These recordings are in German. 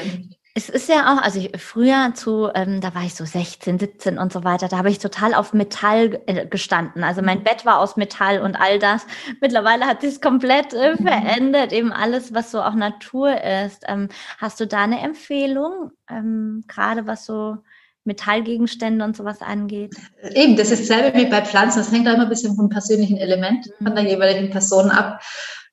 nicht. Es ist ja auch, also ich, früher zu, ähm, da war ich so 16, 17 und so weiter, da habe ich total auf Metall äh, gestanden. Also mein mhm. Bett war aus Metall und all das. Mittlerweile hat sich komplett äh, mhm. verändert, eben alles, was so auch Natur ist. Ähm, hast du da eine Empfehlung, ähm, gerade was so Metallgegenstände und sowas angeht? Eben, das ist dasselbe wie bei Pflanzen. Das hängt da immer ein bisschen vom persönlichen Element von der jeweiligen Person ab.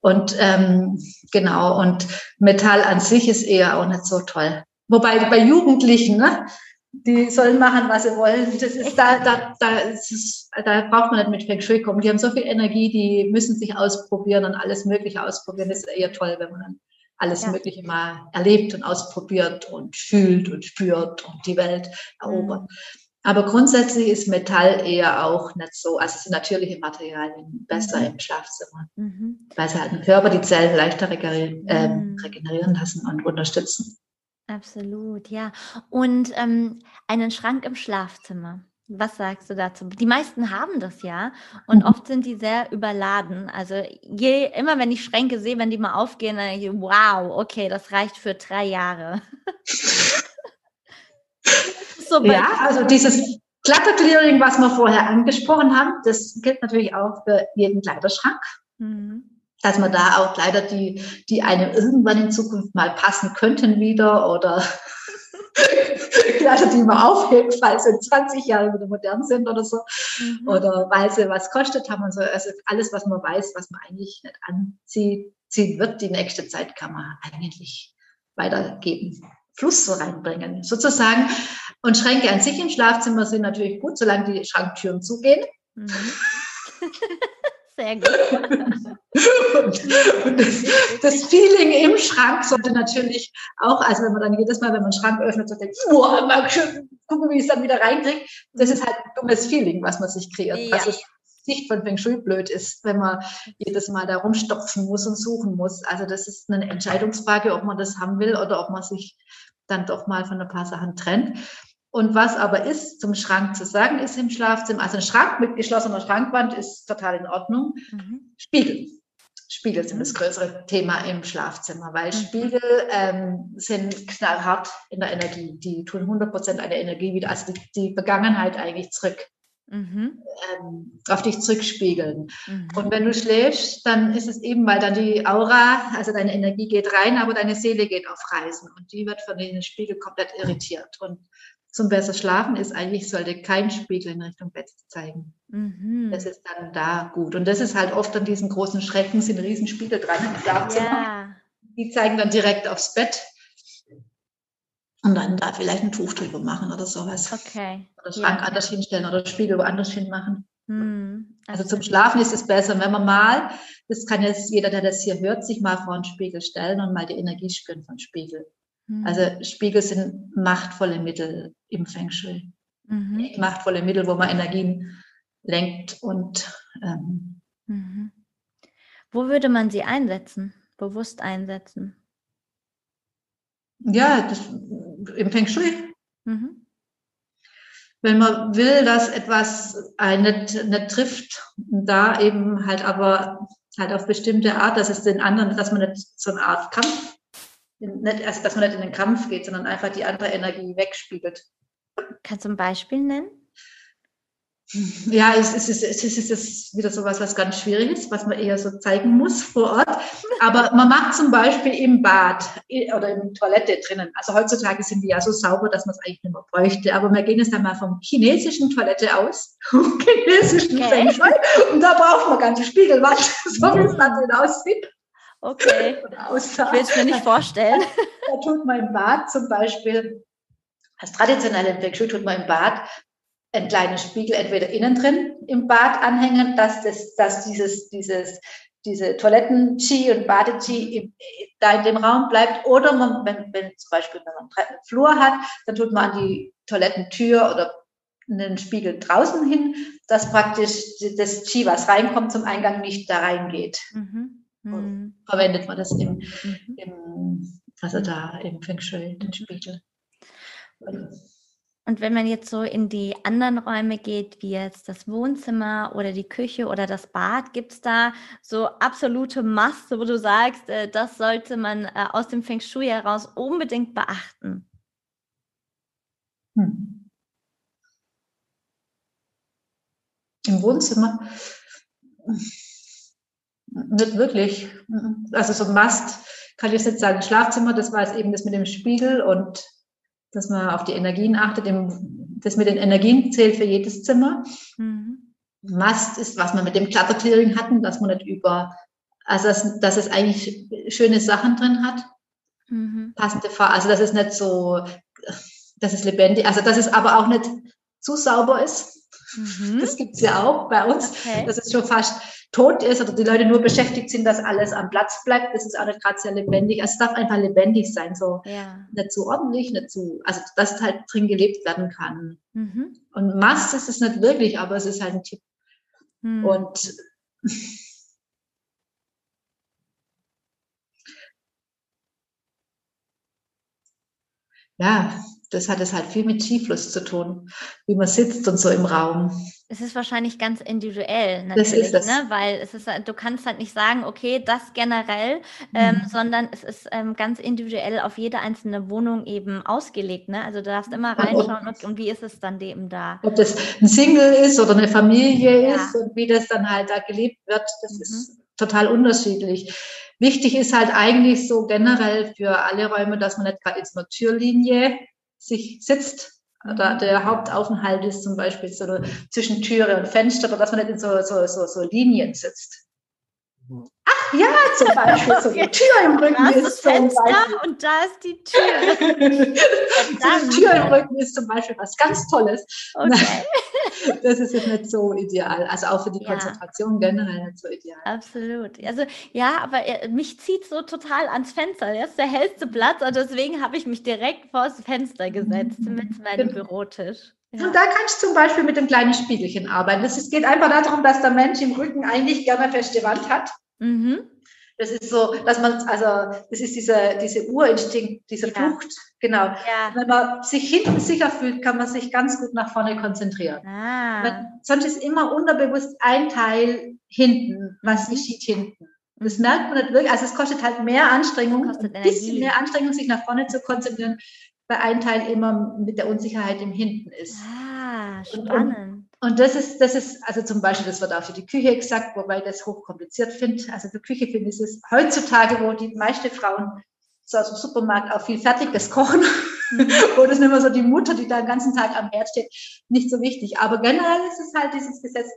Und ähm, genau, und Metall an sich ist eher auch nicht so toll. Wobei bei Jugendlichen, ne, die sollen machen, was sie wollen. Das ist da, da, da, ist, da braucht man nicht mit Feng Shui kommen. Die haben so viel Energie, die müssen sich ausprobieren und alles Mögliche ausprobieren. Das ist eher toll, wenn man dann alles ja. Mögliche mal erlebt und ausprobiert und fühlt und spürt und die Welt erobert. Aber grundsätzlich ist Metall eher auch nicht so, also sind natürliche Materialien besser mhm. im Schlafzimmer, mhm. weil sie halt im Körper die Zellen leichter regenerieren, äh, regenerieren lassen und unterstützen. Absolut, ja. Und ähm, einen Schrank im Schlafzimmer. Was sagst du dazu? Die meisten haben das ja und mhm. oft sind die sehr überladen. Also je immer, wenn ich Schränke sehe, wenn die mal aufgehen, dann denke ich, wow, okay, das reicht für drei Jahre. so ja, also dieses Clutter-Clearing, was wir vorher angesprochen haben, das gilt natürlich auch für jeden Kleiderschrank. Mhm dass man da auch Kleider, die, die einem irgendwann in Zukunft mal passen könnten wieder oder Kleider, die man aufhebt, falls sie in 20 Jahren wieder modern sind oder so. Mhm. Oder weil sie was kostet haben und so. Also alles, was man weiß, was man eigentlich nicht anzieht, ziehen wird, die nächste Zeit kann man eigentlich weitergeben. Fluss reinbringen, sozusagen. Und Schränke an sich im Schlafzimmer sind natürlich gut, solange die Schranktüren zugehen. Mhm. Sehr gut. und, das, das, Feeling im Schrank sollte natürlich auch, also wenn man dann jedes Mal, wenn man den Schrank öffnet, so denkt, boah, mal schön gucken, wie ich es dann wieder reinkriege. Das ist halt ein dummes Feeling, was man sich kreiert. Ja. Also Sicht von Feng Shui blöd ist, wenn man jedes Mal da rumstopfen muss und suchen muss. Also das ist eine Entscheidungsfrage, ob man das haben will oder ob man sich dann doch mal von ein paar Sachen trennt. Und was aber ist zum Schrank zu sagen, ist im Schlafzimmer, also ein Schrank mit geschlossener Schrankwand ist total in Ordnung. Mhm. Spiegel. Spiegel sind das größere Thema im Schlafzimmer, weil mhm. Spiegel ähm, sind knallhart in der Energie. Die tun 100 Prozent einer Energie wieder, also die, die Vergangenheit eigentlich zurück. Mhm. Ähm, auf dich zurückspiegeln. Mhm. Und wenn du schläfst, dann ist es eben, weil dann die Aura, also deine Energie geht rein, aber deine Seele geht auf Reisen und die wird von den Spiegel komplett irritiert. Und zum besser schlafen ist eigentlich, sollte kein Spiegel in Richtung Bett zeigen. Mhm. Das ist dann da gut. Und das ist halt oft an diesen großen Schrecken, sind Riesenspiegel dran im Schlafzimmer. Ja. Die zeigen dann direkt aufs Bett. Und dann da vielleicht ein Tuch drüber machen oder sowas. Okay. Oder Schrank ja. anders hinstellen oder Spiegel woanders hin machen. Mhm. Also zum Schlafen ist es besser, wenn man mal, das kann jetzt jeder, der das hier hört, sich mal vor einen Spiegel stellen und mal die Energie spüren von Spiegel. Mhm. Also Spiegel sind machtvolle Mittel im Feng Shui. Mhm. Machtvolle Mittel, wo man Energien lenkt und ähm, mhm. wo würde man sie einsetzen, bewusst einsetzen? Ja, das, im Feng Shui. Mhm. Wenn man will, dass etwas einen nicht, nicht trifft, da eben halt aber halt auf bestimmte Art, dass es den anderen, dass man nicht so eine Art Kampf nicht, also dass man nicht in den Kampf geht, sondern einfach die andere Energie wegspiegelt. Kannst du ein Beispiel nennen? Ja, es ist, es ist, es ist wieder so was, was ganz schwierig ist, was man eher so zeigen muss vor Ort. Aber man macht zum Beispiel im Bad oder in der Toilette drinnen. Also heutzutage sind die ja so sauber, dass man es eigentlich nicht mehr bräuchte. Aber wir gehen jetzt einmal vom chinesischen Toilette aus, vom chinesischen okay. Und da braucht man ganze Spiegelwand, so wie es dann aussieht. Okay. Ich will es mir nicht vorstellen. Da tut man im Bad zum Beispiel, als traditionelle Feng Shui tut man im Bad einen kleinen Spiegel entweder innen drin im Bad anhängen, dass, das, dass dieses, dieses, diese Toiletten-Chi und Bade-Chi da in dem Raum bleibt. Oder man, wenn, wenn zum Beispiel wenn man einen Flur hat, dann tut man an die Toilettentür oder einen Spiegel draußen hin, dass praktisch das Chi, was reinkommt zum Eingang, nicht da reingeht. Mhm. Mhm. Verwendet man das im, mhm. im, also da im Feng Shui, den Spiegel. Und Und wenn man jetzt so in die anderen Räume geht, wie jetzt das Wohnzimmer oder die Küche oder das Bad, gibt es da so absolute Masse, wo du sagst, äh, das sollte man äh, aus dem Feng Shui heraus unbedingt beachten? Hm. Im Wohnzimmer? Nicht wirklich. Also so Mast kann ich jetzt nicht sagen. Schlafzimmer, das war es eben das mit dem Spiegel und dass man auf die Energien achtet. Das mit den Energien zählt für jedes Zimmer. Mhm. Mast ist, was wir mit dem Clutter-Clearing hatten, dass man nicht über, also dass, dass es eigentlich schöne Sachen drin hat. Mhm. Passende Farbe, also dass es nicht so, dass es lebendig, also dass es aber auch nicht zu sauber ist. Mhm. Das gibt es ja auch bei uns, okay. dass es schon fast tot ist oder die Leute nur beschäftigt sind, dass alles am Platz bleibt. Das ist auch nicht gerade sehr lebendig. Also es darf einfach lebendig sein, so ja. nicht zu ordentlich, nicht zu, also dass halt drin gelebt werden kann. Mhm. Und Mast ist es nicht wirklich, aber es ist halt ein Tipp. Mhm. Und ja, das hat es halt viel mit Skifluss zu tun, wie man sitzt und so im Raum. Es ist wahrscheinlich ganz individuell, natürlich, das ist das. Ne? weil es ist, du kannst halt nicht sagen, okay, das generell, ähm, mhm. sondern es ist ähm, ganz individuell auf jede einzelne Wohnung eben ausgelegt. Ne? Also du darfst immer reinschauen und, und, wie ist es dann eben da? Ob das ein Single ist oder eine Familie ja. ist und wie das dann halt da gelebt wird, das mhm. ist total unterschiedlich. Wichtig ist halt eigentlich so generell für alle Räume, dass man nicht gerade in so einer Türlinie sich sitzt. Oder der Hauptaufenthalt ist zum Beispiel so zwischen Türe und Fenster, aber dass man nicht in so, so, so, so Linien sitzt. Ach ja, zum Beispiel okay. so die Tür im Rücken da ist, ist das Fenster und da ist die Tür. die Tür im Rücken ist zum Beispiel was ganz Tolles. Okay. Das ist jetzt nicht so ideal. Also auch für die ja. Konzentration generell nicht so ideal. Absolut. Also ja, aber äh, mich zieht so total ans Fenster. Das ist der hellste Platz und deswegen habe ich mich direkt vor das Fenster gesetzt mhm. mit meinem genau. Bürotisch. Ja. Und da kannst du zum Beispiel mit dem kleinen Spiegelchen arbeiten. Es geht einfach darum, dass der Mensch im Rücken eigentlich gerne feste Wand hat. Mhm. Das ist so, dass man, also das ist dieser, diese Urinstinkt, diese ja. Flucht, genau. Ja. Wenn man sich hinten sicher fühlt, kann man sich ganz gut nach vorne konzentrieren. Ah. Wenn, sonst ist immer unterbewusst ein Teil hinten, was mhm. geschieht hinten. Das merkt man nicht wirklich. Also es kostet halt mehr Anstrengung, ein bisschen mehr Anstrengung, sich nach vorne zu konzentrieren, weil ein Teil immer mit der Unsicherheit im Hinten ist. Ah, spannend. Und, und, und das ist, das ist, also zum Beispiel, das wird auch für die Küche gesagt, wobei ich das hochkompliziert finde. Also für Küche finde ich es heutzutage, wo die meisten Frauen so aus dem Supermarkt auch viel Fertiges kochen, mhm. wo das nicht mehr so die Mutter, die da den ganzen Tag am Herd steht, nicht so wichtig. Aber generell ist es halt dieses Gesetz,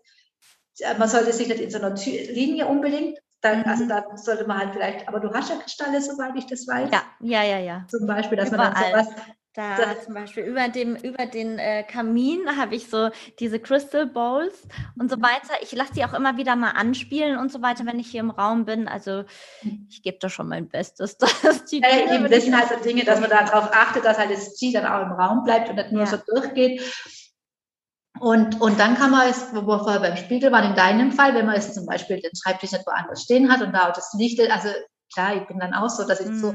äh, man sollte sich nicht in so einer Linie unbedingt, dann, mhm. also da sollte man halt vielleicht, aber du hast ja Kristalle, soweit ich das weiß. Ja, ja, ja, ja. Zum Beispiel, dass Überall. man dann sowas da das zum Beispiel über dem, über den äh, Kamin habe ich so diese Crystal Bowls und so mhm. weiter. Ich lasse die auch immer wieder mal anspielen und so weiter, wenn ich hier im Raum bin. Also ich gebe da schon mein Bestes. Dass die äh, eben, das sind halt so Dinge, dass man darauf achtet, dass halt das G dann auch im Raum bleibt und nicht nur ja. so durchgeht. Und, und dann kann man es, wo wir vorher beim Spiegel waren, in deinem Fall, wenn man es zum Beispiel den Schreibtisch nicht woanders stehen hat und da auch das Licht, also klar, ich bin dann auch so, dass ich mhm. so,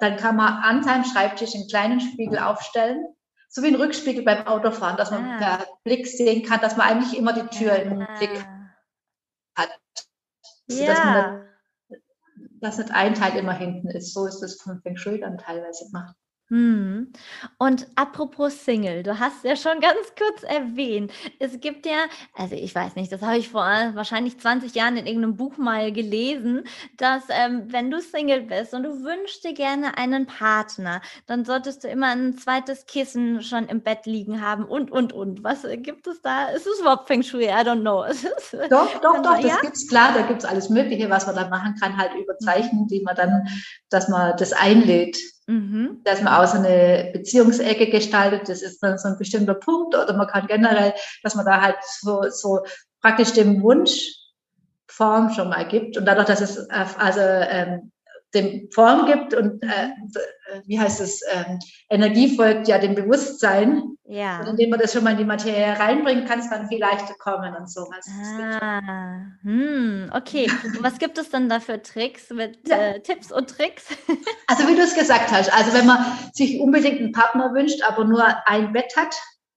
dann kann man an seinem Schreibtisch einen kleinen Spiegel aufstellen, so wie ein Rückspiegel beim Autofahren, dass man ah. per Blick sehen kann, dass man eigentlich immer die Tür im ah. Blick hat. Ja. Dass, man dass nicht ein Teil immer hinten ist. So ist es von Feng Shui dann teilweise gemacht. Mhm. Und apropos Single, du hast ja schon ganz kurz erwähnt, es gibt ja, also ich weiß nicht, das habe ich vor wahrscheinlich 20 Jahren in irgendeinem Buch mal gelesen, dass ähm, wenn du Single bist und du wünschst dir gerne einen Partner, dann solltest du immer ein zweites Kissen schon im Bett liegen haben und, und, und. Was gibt es da? Ist es überhaupt Feng Shui? I don't know. doch, doch, doch, das ja? es klar, da gibt es alles Mögliche, was man da machen kann, halt über mhm. Zeichen, die man dann, dass man das einlädt. Mhm. Dass man auch so eine Beziehungsecke gestaltet, das ist dann so ein bestimmter Punkt oder man kann generell, dass man da halt so, so praktisch dem Wunsch Form schon mal gibt und dadurch, dass es also ähm, dem Form gibt und äh, äh, wie heißt es, ähm, Energie folgt ja dem Bewusstsein. Ja. Und indem man das schon mal in die Materie reinbringt, kann es dann viel leichter kommen und sowas. Ah, hm, okay. Und was gibt es dann da für Tricks mit ja. äh, Tipps und Tricks? also wie du es gesagt hast, also wenn man sich unbedingt einen Partner wünscht, aber nur ein Bett hat.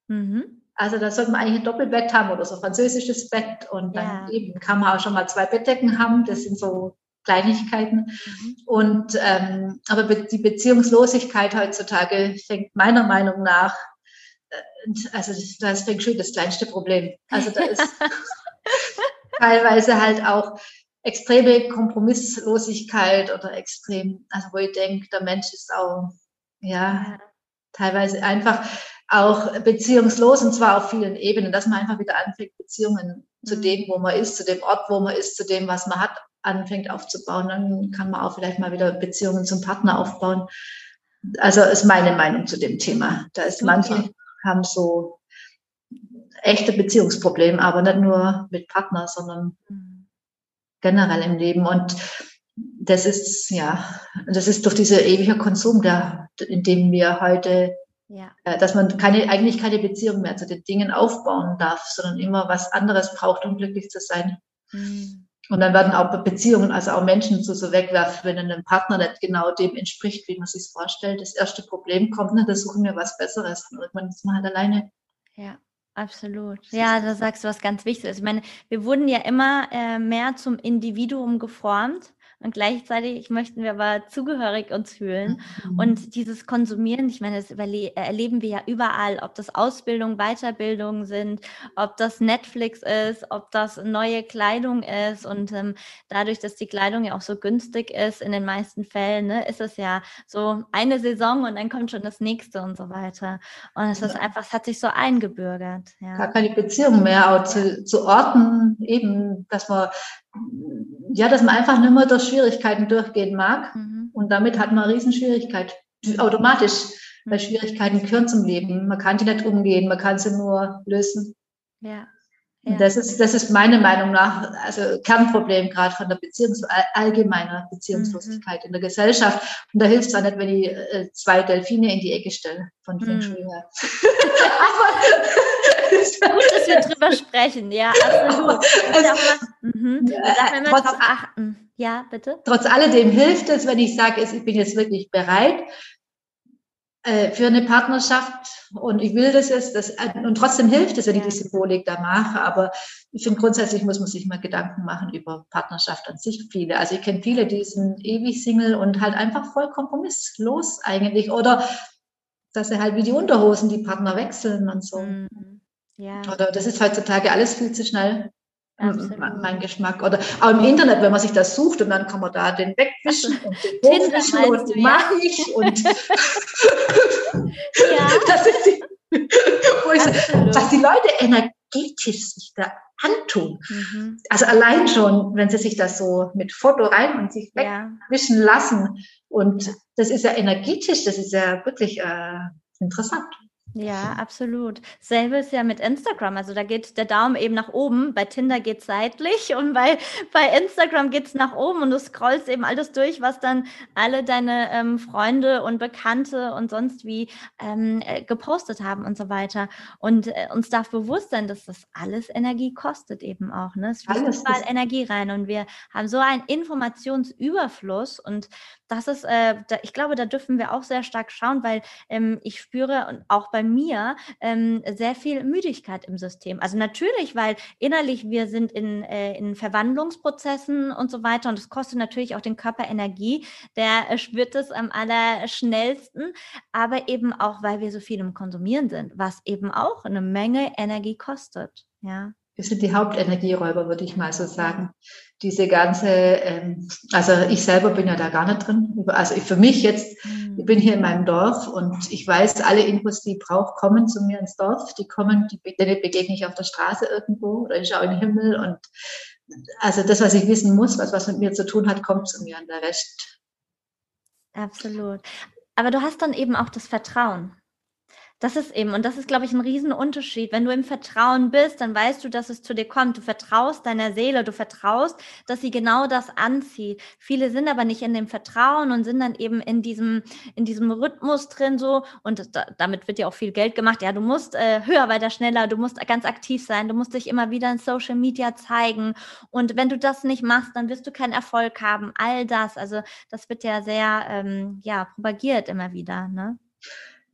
Mhm. Also da sollte man eigentlich ein Doppelbett haben oder so französisches Bett und dann ja. eben kann man auch schon mal zwei Bettdecken haben. Das sind so Kleinigkeiten. Mhm. Und ähm, aber die Beziehungslosigkeit heutzutage fängt meiner Meinung nach, also das, das fängt schon das kleinste Problem. Also da ist teilweise halt auch extreme Kompromisslosigkeit oder extrem, also wo ich denke, der Mensch ist auch ja teilweise einfach auch beziehungslos und zwar auf vielen Ebenen, dass man einfach wieder anfängt, Beziehungen zu mhm. dem, wo man ist, zu dem Ort, wo man ist, zu dem, was man hat, anfängt aufzubauen. Dann kann man auch vielleicht mal wieder Beziehungen zum Partner aufbauen. Also ist meine Meinung zu dem Thema. Da ist manche haben so echte Beziehungsprobleme, aber nicht nur mit Partner, sondern generell im Leben. Und das ist, ja, das ist durch dieser ewige Konsum, der, in dem wir heute ja. Äh, dass man keine, eigentlich keine Beziehung mehr zu den Dingen aufbauen darf, sondern immer was anderes braucht, um glücklich zu sein. Mhm. Und dann werden auch Beziehungen, also auch Menschen zu so wegwerfen, wenn ein Partner nicht genau dem entspricht, wie man sich vorstellt. Das erste Problem kommt, ne, da suchen wir was Besseres. Und irgendwann ist man halt alleine. Ja. Absolut. Ja, da sagst du was ganz Wichtiges. Ich meine, wir wurden ja immer äh, mehr zum Individuum geformt und gleichzeitig möchten wir aber zugehörig uns fühlen. Mhm. Und dieses Konsumieren, ich meine, das erleben wir ja überall, ob das Ausbildung, Weiterbildung sind, ob das Netflix ist, ob das neue Kleidung ist. Und ähm, dadurch, dass die Kleidung ja auch so günstig ist, in den meisten Fällen, ne, ist es ja so eine Saison und dann kommt schon das nächste und so weiter. Und es ist einfach, es hat sich so eingebürgert. Ja. Gar keine Beziehung mehr, auch zu, zu Orten eben, dass man ja, dass man einfach nicht mehr durch Schwierigkeiten durchgehen mag. Mhm. Und damit hat man eine Riesenschwierigkeit, automatisch, weil mhm. Schwierigkeiten gehören zum Leben. Man kann die nicht umgehen, man kann sie nur lösen. Ja. Ja. Das ist, das ist meiner Meinung nach, also Kernproblem gerade von der Beziehungs allgemeiner Beziehungslosigkeit mhm. in der Gesellschaft. Und da hilft es auch nicht, wenn ich äh, zwei Delfine in die Ecke stelle von Feng Shui her. Gut, dass wir drüber sprechen, ja, absolut. Es, mhm. da trotz, achten. Ja, bitte. Trotz alledem hilft es, wenn ich sage, ich bin jetzt wirklich bereit für eine Partnerschaft und ich will das jetzt, das, äh, und trotzdem hilft es, wenn ich die Symbolik da mache, aber ich finde grundsätzlich muss man sich mal Gedanken machen über Partnerschaft an sich viele. Also ich kenne viele, die sind ewig Single und halt einfach voll kompromisslos eigentlich oder dass sie halt wie die Unterhosen die Partner wechseln und so. Mhm. Ja. Oder das ist heutzutage alles viel zu schnell. Absolut. Mein Geschmack. Oder auch im Internet, wenn man sich das sucht und dann kann man da den wegwischen und den hochwischen und den mag ich. Und ja. das ist die, was die Leute energetisch sich da antun. Mhm. Also allein schon, wenn sie sich das so mit Foto rein und sich wegwischen ja. lassen. Und das ist ja energetisch, das ist ja wirklich äh, interessant. Ja, absolut. Selbe ist ja mit Instagram. Also da geht der Daumen eben nach oben. Bei Tinder geht es seitlich und bei, bei Instagram geht es nach oben und du scrollst eben alles durch, was dann alle deine ähm, Freunde und Bekannte und sonst wie ähm, äh, gepostet haben und so weiter. Und äh, uns darf bewusst sein, dass das alles Energie kostet eben auch. Ne? Es fließt überall Energie rein und wir haben so einen Informationsüberfluss und das ist, äh, da, ich glaube, da dürfen wir auch sehr stark schauen, weil ähm, ich spüre und auch bei mir ähm, sehr viel Müdigkeit im System. Also natürlich, weil innerlich wir sind in, äh, in Verwandlungsprozessen und so weiter und es kostet natürlich auch den Körper Energie, der äh, spürt es am allerschnellsten, aber eben auch, weil wir so viel im Konsumieren sind, was eben auch eine Menge Energie kostet. Ja. Wir sind die Hauptenergieräuber, würde ich mal so sagen. Diese ganze, ähm, also ich selber bin ja da gar nicht drin. Also für mich jetzt, mhm. ich bin hier in meinem Dorf und ich weiß, alle Infos, die ich brauche, kommen zu mir ins Dorf. Die kommen, die, begegne ich auf der Straße irgendwo oder ich schaue in den Himmel und also das, was ich wissen muss, was was mit mir zu tun hat, kommt zu mir und der Rest. Absolut. Aber du hast dann eben auch das Vertrauen Das ist eben, und das ist, glaube ich, ein Riesenunterschied. Wenn du im Vertrauen bist, dann weißt du, dass es zu dir kommt. Du vertraust deiner Seele, du vertraust, dass sie genau das anzieht. Viele sind aber nicht in dem Vertrauen und sind dann eben in diesem, in diesem Rhythmus drin so. Und da, damit wird ja auch viel Geld gemacht. Ja, du musst äh, höher, weiter, schneller, du musst ganz aktiv sein, du musst dich immer wieder in Social Media zeigen. Und wenn du das nicht machst, dann wirst du keinen Erfolg haben. All das, also das wird ja sehr, ähm, ja, propagiert immer wieder, ne?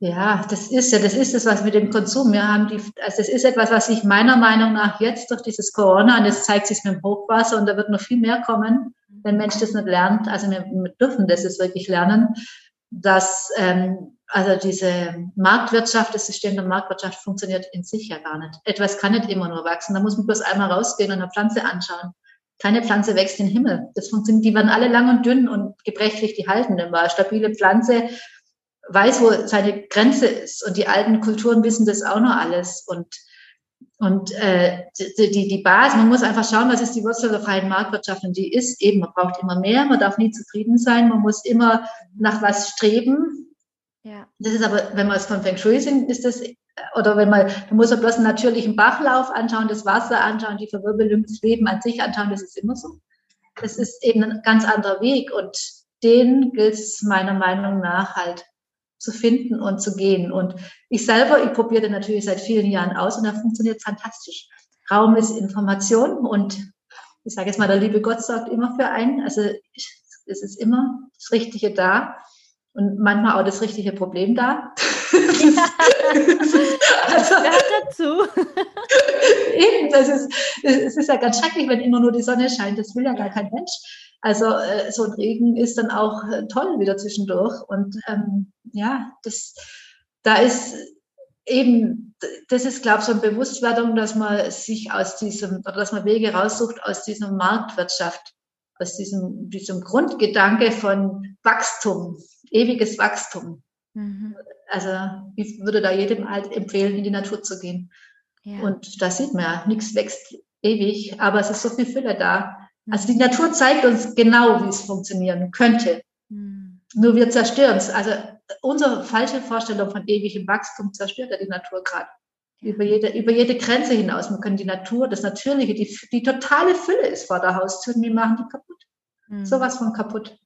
Ja, das ist ja, das ist es, was mit dem Konsum. Wir haben die, also das ist etwas, was sich meiner Meinung nach jetzt durch dieses Corona, und das zeigt sich mit dem Hochwasser, und da wird noch viel mehr kommen, wenn Mensch das nicht lernt. Also wir, dürfen das jetzt wirklich lernen, dass ähm, also diese Marktwirtschaft, das System der Marktwirtschaft funktioniert in sich ja gar nicht. Etwas kann nicht immer nur wachsen. Da muss man bloß einmal rausgehen und eine Pflanze anschauen. Keine Pflanze wächst in den Himmel. Das funktioniert, die werden alle lang und dünn und gebrechlich, die halten immer. Eine stabile Pflanze weiß, wo seine Grenze ist. Und die alten Kulturen wissen das auch noch alles. Und, und äh, die, die, die Basis, man muss einfach schauen, was ist die Wurzel der freien Marktwirtschaft. Und die ist eben, man braucht immer mehr, man darf nie zufrieden sein, man muss immer nach was streben. Ja. Das ist aber, wenn man es von Feng Shui sind, ist das, oder wenn man, man muss man bloß einen natürlichen Bachlauf anschauen, das Wasser anschauen, die Verwirbelung, das Leben an sich anschauen, das ist immer so. Das ist eben ein ganz anderer Weg und den gilt es meiner Meinung nach halt zu finden und zu gehen. Und ich selber, ich probiere den natürlich seit vielen Jahren aus und da funktioniert fantastisch. Raum ist Information und ich sage jetzt mal, der liebe Gott sorgt immer für einen. Also es ist immer das Richtige da und manchmal auch das richtige Problem da. Ja, das gehört dazu. Eben, das ist, es ist ja ganz schrecklich, wenn immer nur die Sonne scheint. Das will ja gar kein Mensch. Also äh, so ein Regen ist dann auch äh, toll wieder zwischendurch. Und ähm, ja, das, da ist eben, das ist, glaube ich, so eine Bewusstwerdung, dass man sich aus diesem, oder dass man Wege raussucht aus dieser Marktwirtschaft, aus diesem, diesem Grundgedanke von Wachstum, ewiges Wachstum. Mhm. Also ich würde da jedem halt empfehlen, in die Natur zu gehen. Ja. Und da sieht man ja, nichts wächst ewig, aber es ist so viel Fülle da. Also die Natur zeigt uns genau, wie es funktionieren könnte. Mhm. Nur wir zerstören es. Also unsere falsche Vorstellung von ewigem Wachstum zerstört ja die Natur gerade. Über jede, über jede Grenze hinaus. Wir können die Natur, das Natürliche, die, die totale Fülle ist vor der Haustür und wir machen die kaputt. Mhm. Sowas von kaputt.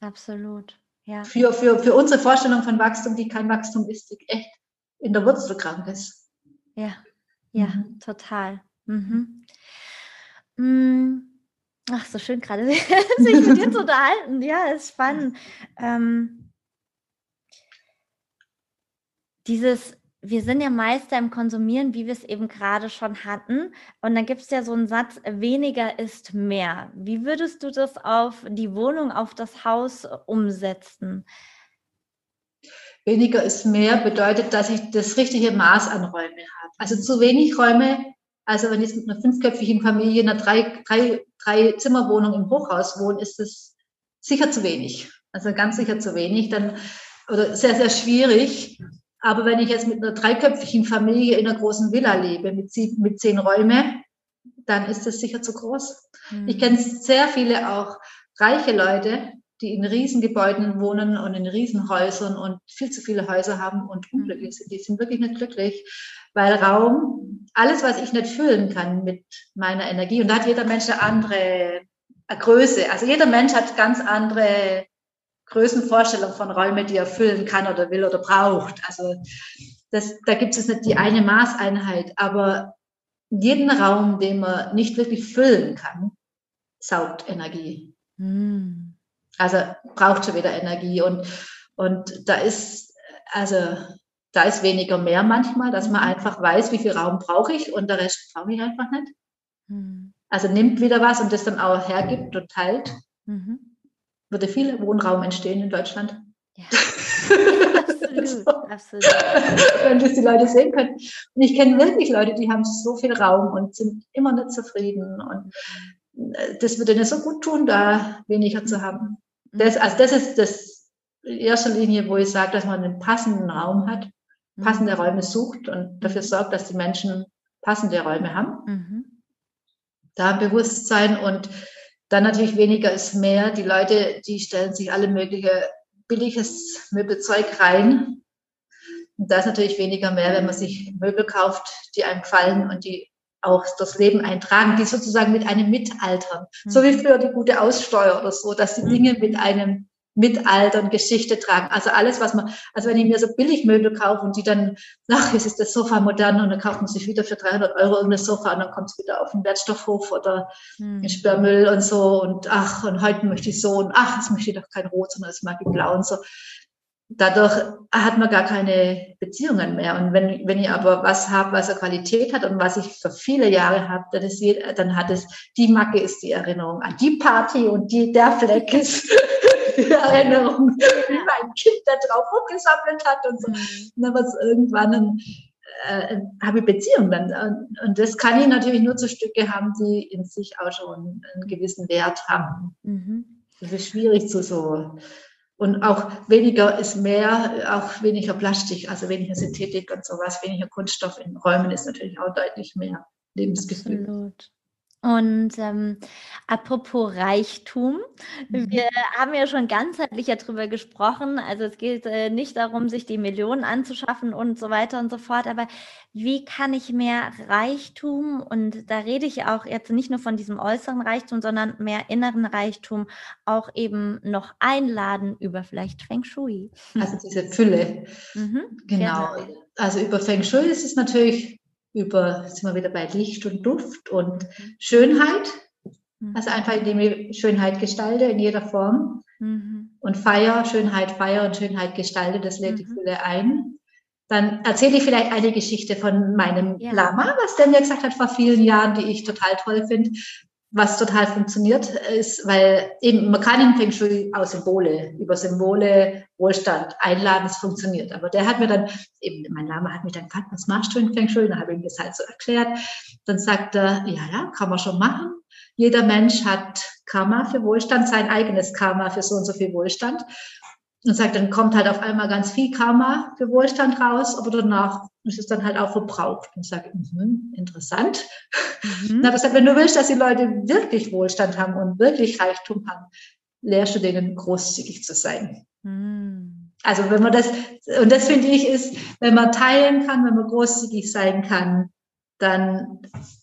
Absolut. Ja. Für, für, für unsere Vorstellung von Wachstum, die kein Wachstum ist, die echt in der Wurzel krank ist. Ja, ja, mhm. total. Mhm. Ach, so schön gerade, sich mit dir zu unterhalten. Ja, ist spannend. Ähm, dieses, wir sind ja Meister im Konsumieren, wie wir es eben gerade schon hatten. Und dann gibt es ja so einen Satz, weniger ist mehr. Wie würdest du das auf die Wohnung, auf das Haus umsetzen? Weniger ist mehr bedeutet, dass ich das richtige Maß an Räume habe. Also zu wenig Räume also wenn ich mit einer fünfköpfigen Familie in einer drei, drei, drei Zimmerwohnung im Hochhaus wohne, ist das sicher zu wenig. Also ganz sicher zu wenig, dann oder sehr, sehr schwierig. Aber wenn ich jetzt mit einer dreiköpfigen Familie in einer großen Villa lebe, mit, sieben, mit zehn Räume, dann ist das sicher zu groß. Mhm. Ich kenne sehr viele auch reiche Leute, die in Riesengebäuden wohnen und in Riesenhäusern und viel zu viele Häuser haben und mhm. unglücklich sind. Die sind wirklich nicht glücklich, weil Raum, alles, was ich nicht füllen kann mit meiner Energie, und da hat jeder Mensch eine andere Größe. Also jeder Mensch hat ganz andere Größenvorstellungen von Räumen, die er füllen kann oder will oder braucht. Also das, da gibt es nicht die eine Maßeinheit, aber jeden Raum, den man nicht wirklich füllen kann, saugt Energie. Mm. Also braucht schon wieder Energie und, und da ist, also da ist weniger mehr manchmal, dass man mhm. einfach weiß, wie viel Raum brauche ich und der Rest brauche ich einfach nicht. Mhm. Also nimmt wieder was und das dann auch hergibt und teilt. Mhm. Würde viel Wohnraum entstehen in Deutschland. Ja. absolut, absolut. Wenn das die Leute sehen können. Und ich kenne wirklich Leute, die haben so viel Raum und sind immer nicht zufrieden. Und äh, das würde ihnen so gut tun, da weniger zu haben. Das, also das ist das in erster Linie, wo ich sage, dass man einen passenden Raum hat, mhm. passende Räume sucht und dafür sorgt, dass die Menschen passende Räume haben. Mhm. Da Bewusstsein und dann natürlich weniger ist mehr. Die Leute, die stellen sich alle mögliche billiges Möbelzeug rein. Und da ist natürlich weniger mehr, wenn man sich Möbel kauft, die einem gefallen und die auch das Leben eintragen, die sozusagen mit einem mitaltern. Mhm. So wie früher die gute Aussteuer oder so, dass die mhm. Dinge mit einem mitaltern, Geschichte tragen. Also alles, was man, also wenn ich mir so Billigmöbel kaufe und die dann, ach, jetzt ist das Sofa modern und dann kauft man sich wieder für 300 Euro irgendein Sofa und dann kommt es wieder auf den Wertstoffhof oder hm. in Sperrmüll und so und ach, und heute möchte ich so und ach, jetzt möchte ich doch kein Rot, sondern das mag ich blau und so. Dadurch hat man gar keine Beziehungen mehr. Und wenn, wenn ich aber was habe, was eine Qualität hat und was ich für viele Jahre habe, dann, ist, dann hat es, die Macke ist die Erinnerung an die Party und die, der Fleck ist Erinnerung, wie mein Kind da drauf hochgesammelt hat und so. Mhm. Und dann war es irgendwann ein, äh, habe ich Beziehungen dann. Und das kann ich natürlich nur zu Stücke haben, die in sich auch schon einen gewissen Wert haben. Mhm. Das ist schwierig zu so. Und auch weniger ist mehr, auch weniger Plastik, also weniger Synthetik und sowas, weniger Kunststoff in Räumen ist natürlich auch deutlich mehr Lebensgefühl. Absolut. Und ähm, apropos Reichtum, mhm. wir haben ja schon ganzheitlich darüber gesprochen. Also es geht äh, nicht darum, sich die Millionen anzuschaffen und so weiter und so fort. Aber wie kann ich mehr Reichtum, und da rede ich auch jetzt nicht nur von diesem äußeren Reichtum, sondern mehr inneren Reichtum, auch eben noch einladen über vielleicht Feng Shui? Also diese Fülle. Mhm, genau. genau. Also über Feng Shui ist es natürlich über, sind wir wieder bei Licht und Duft und. Schönheit. Mhm. Also einfach, indem ich Schönheit gestalte in jeder Form. Mhm. Und Feier, Schönheit, Feier und Schönheit gestalte, das lädt die mhm. Fülle ein. Dann erzähle ich vielleicht eine Geschichte von meinem ja. Lama, was der mir gesagt hat vor vielen Jahren, die ich total toll finde was total funktioniert, ist, weil eben man kann in Feng Shui auch Symbole, über Symbole Wohlstand einladen, es funktioniert. Aber der hat mir dann, eben mein Name hat mich dann gefragt, was machst du in Feng Shui? Dann habe ich ihm das halt so erklärt. Dann sagt er, ja, ja, kann man schon machen. Jeder Mensch hat Karma für Wohlstand, sein eigenes Karma für so und so viel Wohlstand und sagt, dann kommt halt auf einmal ganz viel Karma für Wohlstand raus, aber danach ist es dann halt auch verbraucht. Und sage, mh, interessant. Mhm. Na, sagt, wenn du willst, dass die Leute wirklich Wohlstand haben und wirklich Reichtum haben, lehrst du denen großzügig zu sein. Mhm. Also wenn man das, und das finde ich ist, wenn man teilen kann, wenn man großzügig sein kann, dann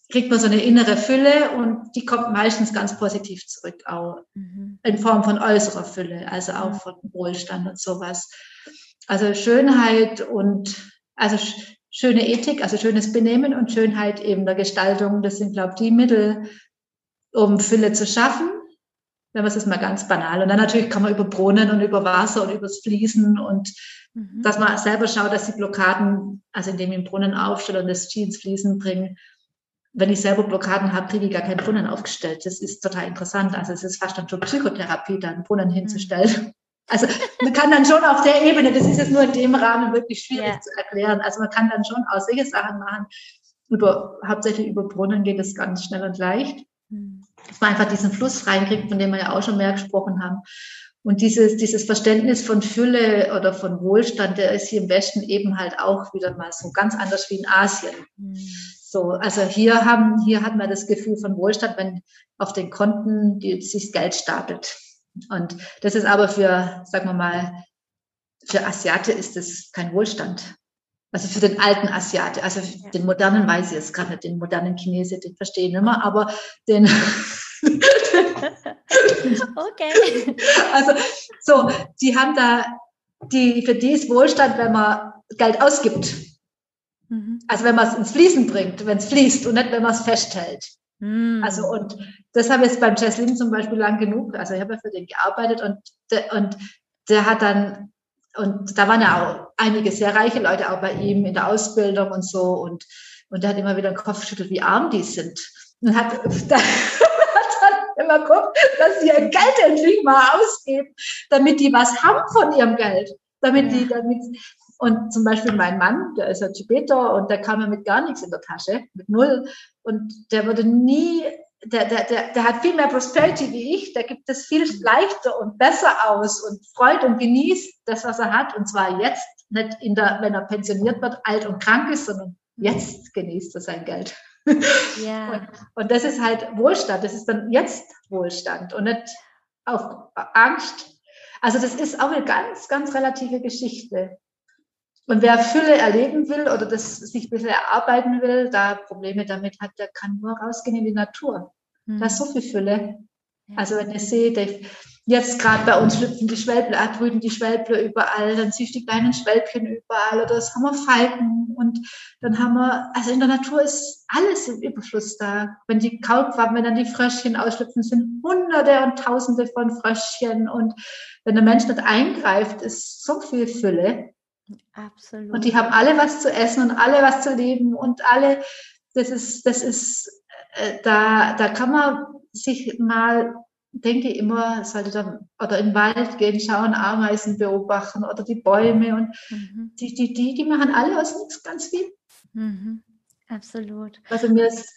kriegt man so eine innere Fülle und die kommt meistens ganz positiv zurück, auch mhm. in Form von äußerer Fülle, also auch von Wohlstand und sowas. Also Schönheit und also schöne Ethik, also schönes Benehmen und Schönheit eben der Gestaltung, das sind, glaube ich, die Mittel, um Fülle zu schaffen. Wenn man es mal ganz banal. Und dann natürlich kann man über Brunnen und über Wasser und übers Fließen und mhm. dass man selber schaut, dass die Blockaden, also indem ich den Brunnen aufstelle und das Ski ins Fließen bringe, wenn ich selber Blockaden habe, kriege ich gar keinen Brunnen aufgestellt. Das ist total interessant. Also es ist fast dann schon Psychotherapie, da einen Brunnen hinzustellen. Mhm. Also man kann dann schon auf der Ebene, das ist jetzt nur in dem Rahmen wirklich schwierig yeah. zu erklären. Also man kann dann schon auch solche Sachen machen. Über, hauptsächlich über Brunnen geht es ganz schnell und leicht. Mhm. Dass man einfach diesen Fluss reinkriegt, von dem wir ja auch schon mehr gesprochen haben. Und dieses, dieses Verständnis von Fülle oder von Wohlstand, der ist hier im Westen eben halt auch wieder mal so ganz anders wie in Asien. Mhm. So, also hier haben, hier hat man das Gefühl von Wohlstand, wenn auf den Konten die, sich Geld stapelt. Und das ist aber für, sagen wir mal, für Asiate ist das kein Wohlstand. Also für den alten Asiate, also ja. den modernen weiß ich jetzt gerade nicht, den modernen Chinesen, den verstehe ich nicht mehr, aber den. okay. Also so, die haben da, die, für die ist Wohlstand, wenn man Geld ausgibt. Mhm. Also wenn man es ins Fließen bringt, wenn es fließt und nicht, wenn man es festhält. Mhm. Also und das habe ich jetzt beim Jesslin zum Beispiel lang genug. Also ich habe ja für den gearbeitet und der, und der hat dann und da waren ja auch einige sehr reiche Leute auch bei ihm in der Ausbildung und so und und der hat immer wieder den Kopf geschüttelt, wie arm die sind und hat, da, immer geguckt, dass sie ihr Geld endlich mal ausgeben, damit die was haben von ihrem Geld, damit die damit und zum Beispiel mein Mann, der ist ja Tibeter und der kam ja mit gar nichts in der Tasche, mit null. Und der würde nie, der, der, der, der hat viel mehr Prosperity wie ich, der gibt es viel leichter und besser aus und freut und genießt das, was er hat. Und zwar jetzt, nicht in der, wenn er pensioniert wird, alt und krank ist, sondern jetzt genießt er sein Geld. Ja. Und, und das ist halt Wohlstand, das ist dann jetzt Wohlstand und nicht auf Angst. Also das ist auch eine ganz, ganz relative Geschichte. Und wer Fülle erleben will oder das sich ein bisschen erarbeiten will, da Probleme damit hat, der kann nur rausgehen in die Natur. Mhm. Da ist so viel Fülle. Also wenn ihr seht, jetzt gerade bei uns schlüpfen die Schwälbler, ah, drüben die Schwälbler überall, dann siehst du die kleinen Schwälbchen überall oder das haben wir Falken und dann haben wir, also in der Natur ist alles im Überfluss da. Wenn die Kaulquappen, wenn dann die Fröschchen ausschlüpfen, sind hunderte und tausende von Fröschchen und wenn der Mensch nicht eingreift, ist so viel Fülle. Absolut. Und die haben alle was zu essen und alle was zu leben und alle, das ist, das ist, äh, da, da kann man sich mal, denke ich immer, sollte dann, oder in den Wald gehen, schauen, Ameisen beobachten oder die Bäume und mhm. die, die, die, die machen alle aus nichts ganz viel. Mhm. Absolut. Also mir ist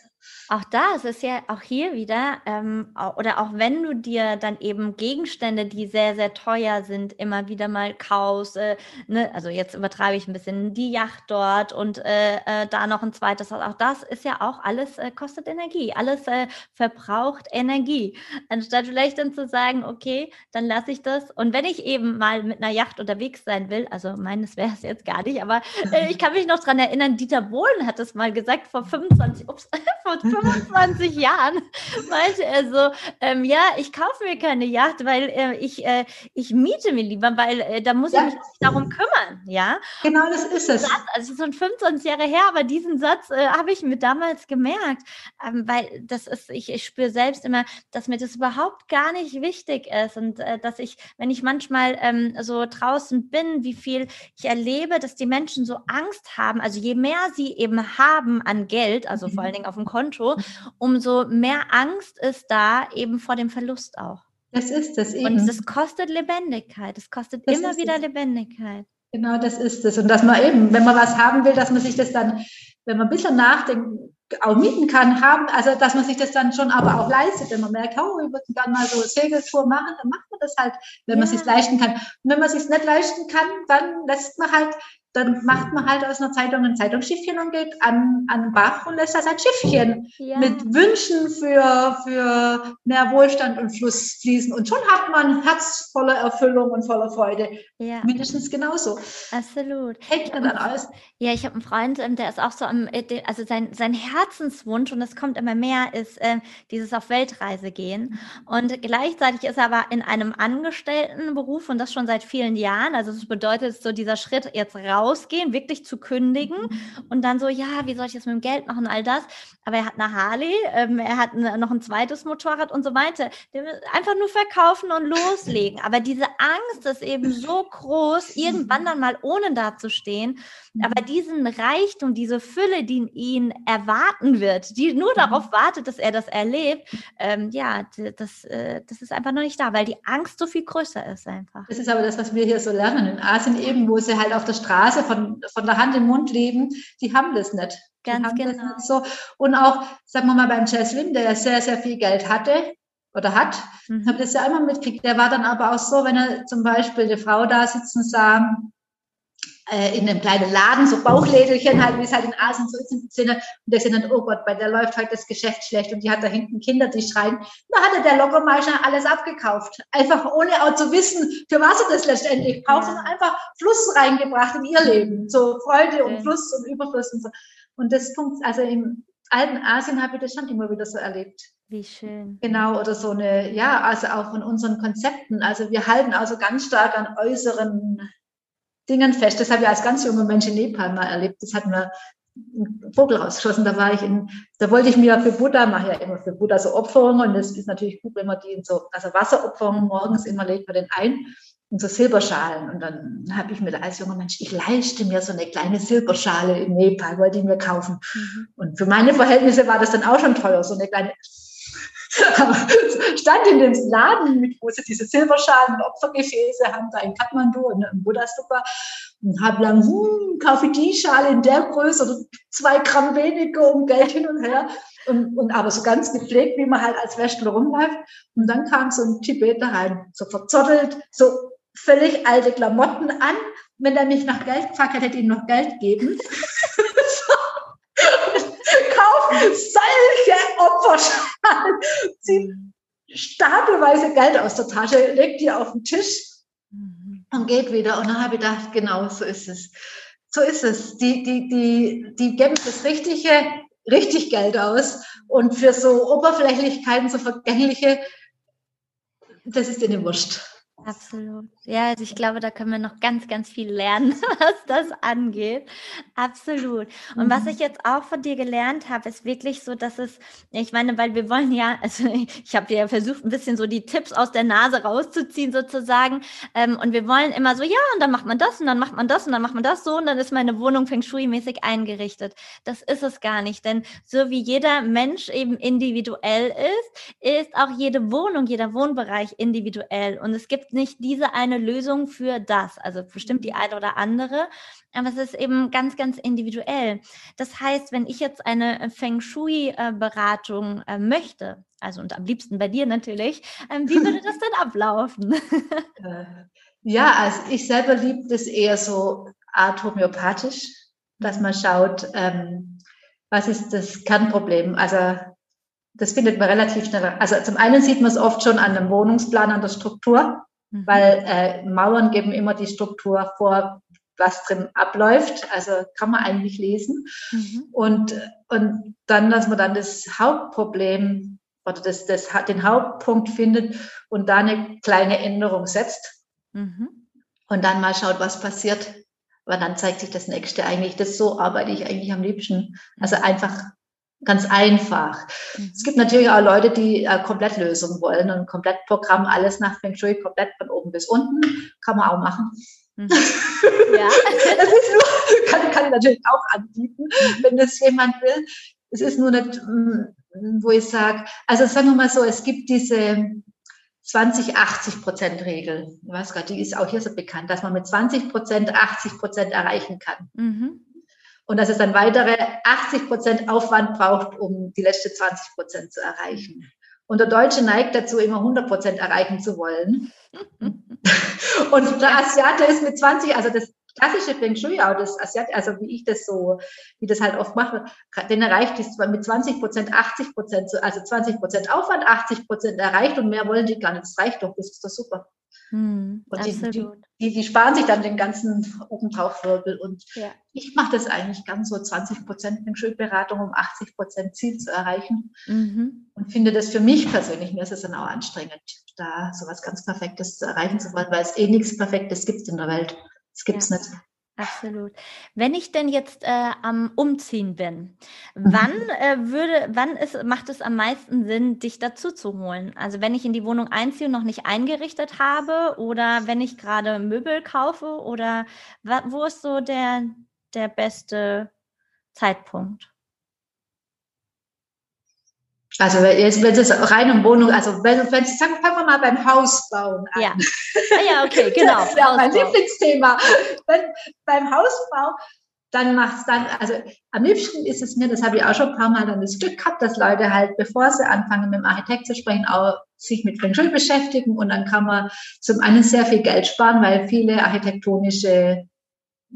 auch da, es ist ja auch hier wieder, ähm, oder auch wenn du dir dann eben Gegenstände, die sehr, sehr teuer sind, immer wieder mal kaufst, äh, ne? also jetzt übertreibe ich ein bisschen, die Yacht dort und äh, äh, da noch ein zweites, auch das ist ja auch alles, äh, kostet Energie, alles äh, verbraucht Energie. Anstatt vielleicht dann zu sagen, okay, dann lasse ich das und wenn ich eben mal mit einer Yacht unterwegs sein will, also meines wäre es jetzt gar nicht, aber äh, ich kann mich noch daran erinnern, Dieter Bohlen hat es mal gesagt vor 25, ups, vor 25 Jahren meinte er so, ähm, ja, ich kaufe mir keine Yacht, weil äh, ich, äh, ich miete mir lieber, weil äh, da muss ja. ich mich darum kümmern, ja. Genau, das ist es. Satz, also schon 25 Jahre her, aber diesen Satz äh, habe ich mir damals gemerkt, ähm, weil das ist, ich, ich spüre selbst immer, dass mir das überhaupt gar nicht wichtig ist und äh, dass ich, wenn ich manchmal ähm, so draußen bin, wie viel ich erlebe, dass die Menschen so Angst haben, also je mehr sie eben haben an Geld, also mhm. vor allen Dingen auf dem Konto, umso mehr Angst ist da eben vor dem Verlust auch. Das ist das eben. Und das kostet Lebendigkeit. Es kostet das immer wieder es. Lebendigkeit. Genau, das ist es. Und dass man eben, wenn man was haben will, dass man sich das dann, wenn man ein bisschen nachdenkt, auch mieten kann, haben, also dass man sich das dann schon aber auch leistet, wenn man merkt, oh, ich würde gerne mal so Segeltour machen, dann macht man das halt, wenn ja. man es sich leisten kann. Und wenn man es sich nicht leisten kann, dann lässt man halt dann macht man halt aus einer Zeitung ein Zeitungsschiffchen und geht an, an den Bach und lässt da sein Schiffchen ja. mit Wünschen für, für mehr Wohlstand und Fluss fließen. Und schon hat man Herz voller Erfüllung und voller Freude. Ja. Mindestens genauso. Absolut. Hängt man dann alles. Ja, ich habe einen Freund, ähm, der ist auch so am, äh, also sein, sein Herzenswunsch, und es kommt immer mehr, ist äh, dieses auf Weltreise gehen. Und gleichzeitig ist er aber in einem Angestelltenberuf und das schon seit vielen Jahren. Also das bedeutet so dieser Schritt jetzt raus rausgehen, wirklich zu kündigen mhm. und dann so, ja, wie soll ich das mit dem Geld machen, all das. Aber er hat eine Harley, ähm, er hat eine, noch ein zweites Motorrad und so weiter. Einfach nur verkaufen und loslegen. Aber diese Angst ist eben so groß, irgendwann dann mal ohne dazustehen. Aber mhm. diesen Reichtum, diese Fülle, die ihn erwarten wird, die nur mhm. darauf wartet, dass er das erlebt, ähm, ja, das, äh, das ist einfach noch nicht da, weil die Angst so viel größer ist einfach. Das ist aber das, was wir hier so lernen in Asien eben, wo sie halt auf der Straße von, von der Hand im Mund leben, die haben das nicht. Ganz genau. So. Und auch, sagen wir mal, beim Jaslin, der sehr, sehr viel Geld hatte, oder hat, mhm. habe das ja immer mitgekriegt. Der war dann aber auch so, wenn er zum Beispiel eine Frau da sitzen sah, äh, in einem kleinen Laden, so Bauchlädelchen halt, wie es halt in Asien so ist in Szene. Und der sind dann, oh Gott, bei der läuft halt das Geschäft schlecht und die hat da hinten Kinder, die schreien. Da hatte der Lockermeister alles abgekauft. Einfach ohne auch zu wissen, für was er das letztendlich braucht, sondern einfach Fluss reingebracht in ihr Leben. So Freude und Fluss und Überfluss und so. Und das funktioniert, also im alten Asien habe ich das schon immer wieder so erlebt. Wie schön. Genau, oder so eine, ja, also auch von unseren Konzepten. Also wir halten also ganz stark an äußeren Dingen fest. Das habe ich als ganz junger Mensch in Nepal mal erlebt. Das hat mir ein Vogel rausgeschossen. Da war ich in, da wollte ich mir für Buddha, mache ja immer für Buddha so Opferungen und das ist natürlich gut, wenn man die in so, also Wasseropferungen morgens immer legt man den ein in so Silberschalen. Und dann habe ich mir als junger Mensch, ich leiste mir so eine kleine Silberschale in Nepal, wollte ich mir kaufen. Mhm. Und für meine Verhältnisse war das dann auch schon teuer, so eine kleine stand in dem Laden, mit, wo sie diese Silberschalen, Opfergefäße haben, da in Kathmandu und im Buddha-Stupa und habe lang, hm, kaufe ich die Schale in der Größe oder zwei Gramm weniger um Geld hin und her. Und, und aber so ganz gepflegt, wie man halt als Wäschler rumläuft. Und dann kam so ein Tibeter rein, so verzottelt, so völlig alte Klamotten an. Wenn er mich nach Geld gefragt hätte, hätte ich ihm noch Geld geben. Solche Opferschalen, zieht stapelweise Geld aus der Tasche, legt die auf den Tisch und geht wieder. Und dann habe ich gedacht, genau so ist es. so ist es. Die, die, die, die geben das Richtige, richtig Geld aus. Und für so Oberflächlichkeiten, so vergängliche, das ist ihnen wurscht. Absolut. Ja, also ich glaube, da können wir noch ganz, ganz viel lernen, was das angeht. Absolut. Und mhm. was ich jetzt auch von dir gelernt habe, ist wirklich so, dass es, ich meine, weil wir wollen ja, also ich habe ja versucht, ein bisschen so die Tipps aus der Nase rauszuziehen sozusagen. Ähm, und wir wollen immer so, ja, und dann macht man das und dann macht man das und dann macht man das so und dann ist meine Wohnung Feng Shui-mäßig eingerichtet. Das ist es gar nicht, denn so wie jeder Mensch eben individuell ist, ist auch jede Wohnung, jeder Wohnbereich individuell. Und es gibt nicht diese eine Lösung für das, also bestimmt die eine oder andere, aber es ist eben ganz, ganz individuell. Das heißt, wenn ich jetzt eine Feng Shui-Beratung äh, möchte, also und am liebsten bei dir natürlich, ähm, wie würde das denn ablaufen? Äh, ja, also ich selber liebe das eher so art homöopathisch, dass man schaut, ähm, was ist das Kernproblem. Also das findet man relativ schnell. Also zum einen sieht man es oft schon an dem Wohnungsplan, an der Struktur. Mhm. Weil äh, Mauern geben immer die Struktur vor, was drin abläuft. Also kann man eigentlich lesen. Mhm. Und, und dann, dass man dann das Hauptproblem oder das, das, den Hauptpunkt findet und da eine kleine Änderung setzt. Mhm. Und dann mal schaut, was passiert. Weil dann zeigt sich das nächste eigentlich. Das so arbeite ich eigentlich am liebsten. Also einfach Ganz einfach. Mhm. Es gibt natürlich auch Leute, die äh, Komplettlösungen wollen und Komplettprogramm, alles nach Feng Shui, komplett von oben bis unten. Kann man auch machen. Mhm. Ja. das ist nur, kann, kann ich natürlich auch anbieten, mhm. wenn das jemand will. Es ist nur nicht, mm, wo ich sage, also sagen wir mal so, es gibt diese 20-80-Prozent-Regel. Ich weiß gerade, die ist auch hier so bekannt, dass man mit 20 Prozent 80 Prozent erreichen kann. Mhm und dass es dann weitere 80 Prozent Aufwand braucht, um die letzte 20 Prozent zu erreichen. Und der Deutsche neigt dazu, immer 100 Prozent erreichen zu wollen. Und der Asiate ist mit 20, also das klassische Feng Shui, auch das Asiate, also wie ich das so, wie das halt oft mache, den erreicht ist mit 20 Prozent, 80 Prozent, also 20 Prozent Aufwand, 80 Prozent erreicht und mehr wollen die gar nicht. Das reicht doch, das ist doch super. Hm, und die, die, die, sparen sich dann den ganzen Obendraufwirbel. Und ja. ich mache das eigentlich ganz so 20 Prozent in Schulberatung, um 80 Prozent Ziel zu erreichen. Mhm. Und finde das für mich persönlich, mir ist es dann auch anstrengend, da sowas ganz Perfektes zu erreichen zu wollen, weil es eh nichts Perfektes gibt in der Welt. Es gibt es ja. nicht. Absolut. Wenn ich denn jetzt äh, am Umziehen bin, mhm. wann äh, würde, wann ist, macht es am meisten Sinn, dich dazu zu holen? Also wenn ich in die Wohnung einziehe und noch nicht eingerichtet habe oder wenn ich gerade Möbel kaufe oder wo ist so der, der beste Zeitpunkt? Also jetzt, wenn es rein um Wohnung, also wenn, wenn sagen, fangen wir mal beim Haus bauen an. Ja, ah, ja okay, genau. das ist ja mein Lieblingsthema. Wenn, beim Hausbau, dann macht es dann, also am liebsten ist es mir, das habe ich auch schon ein paar Mal dann das Glück gehabt, dass Leute halt, bevor sie anfangen mit dem Architekt zu sprechen, auch sich mit Feng Shui beschäftigen und dann kann man zum einen sehr viel Geld sparen, weil viele architektonische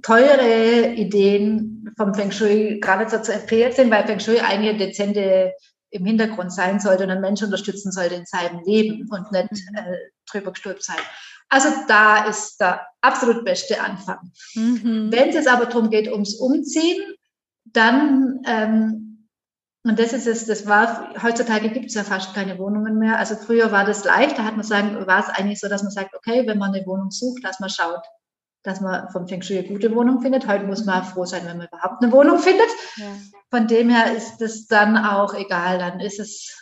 teure Ideen vom Feng Shui gar nicht so zu empfehlen sind, weil Feng Shui eine dezente im Hintergrund sein sollte und einen Menschen unterstützen sollte in seinem Leben und nicht mhm. äh, drüber gestülpt sein. Also da ist der absolut beste Anfang. Mhm. Wenn es jetzt aber darum geht, ums Umziehen, dann, ähm, und das ist es, das war, heutzutage gibt es ja fast keine Wohnungen mehr. Also früher war das leicht, da hat man sagen, war es eigentlich so, dass man sagt, okay, wenn man eine Wohnung sucht, dass man schaut, dass man vom Feng Shui eine gute Wohnung findet. Heute muss man froh sein, wenn man überhaupt eine Wohnung findet. Ja. Von dem her ist es dann auch egal. Dann ist es,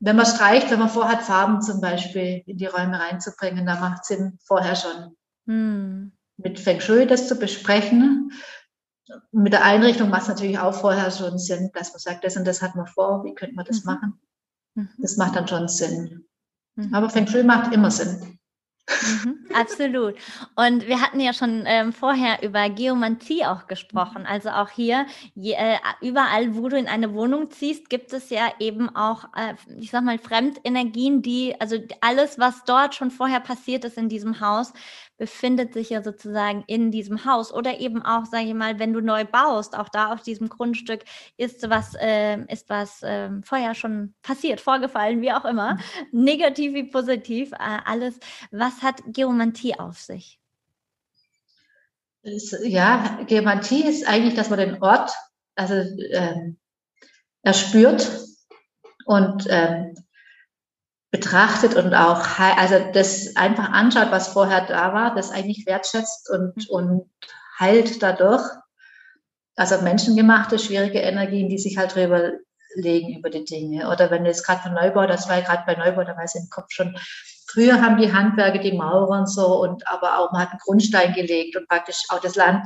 wenn man streicht, wenn man vorhat, Farben zum Beispiel in die Räume reinzubringen, da macht es Sinn, vorher schon hm. mit Feng Shui das zu besprechen. Mit der Einrichtung macht es natürlich auch vorher schon Sinn, dass man sagt, das und das hat man vor, wie könnte man das mhm. machen? Mhm. Das macht dann schon Sinn. Mhm. Aber Feng Shui macht immer Sinn. Mhm, absolut. Und wir hatten ja schon ähm, vorher über Geomantie auch gesprochen. Also auch hier, je, äh, überall, wo du in eine Wohnung ziehst, gibt es ja eben auch, äh, ich sag mal, Fremdenergien, die, also alles, was dort schon vorher passiert ist in diesem Haus, befindet sich ja sozusagen in diesem Haus oder eben auch, sage ich mal, wenn du neu baust, auch da auf diesem Grundstück ist was, äh, ist was äh, vorher schon passiert, vorgefallen, wie auch immer, mhm. negativ wie positiv, äh, alles. Was hat Geomantie auf sich? ja, Geomantie ist eigentlich, dass man den Ort, also ähm, erspürt und ähm, betrachtet und auch, also das einfach anschaut, was vorher da war, das eigentlich wertschätzt und, mhm. und heilt dadurch. Also menschengemachte, schwierige Energien, die sich halt drüber legen über die Dinge. Oder wenn jetzt gerade bei Neubau, das war ja gerade bei Neubau, da weiß ich im Kopf schon, früher haben die Handwerker die Mauer und so und aber auch man hat einen Grundstein gelegt und praktisch auch das Land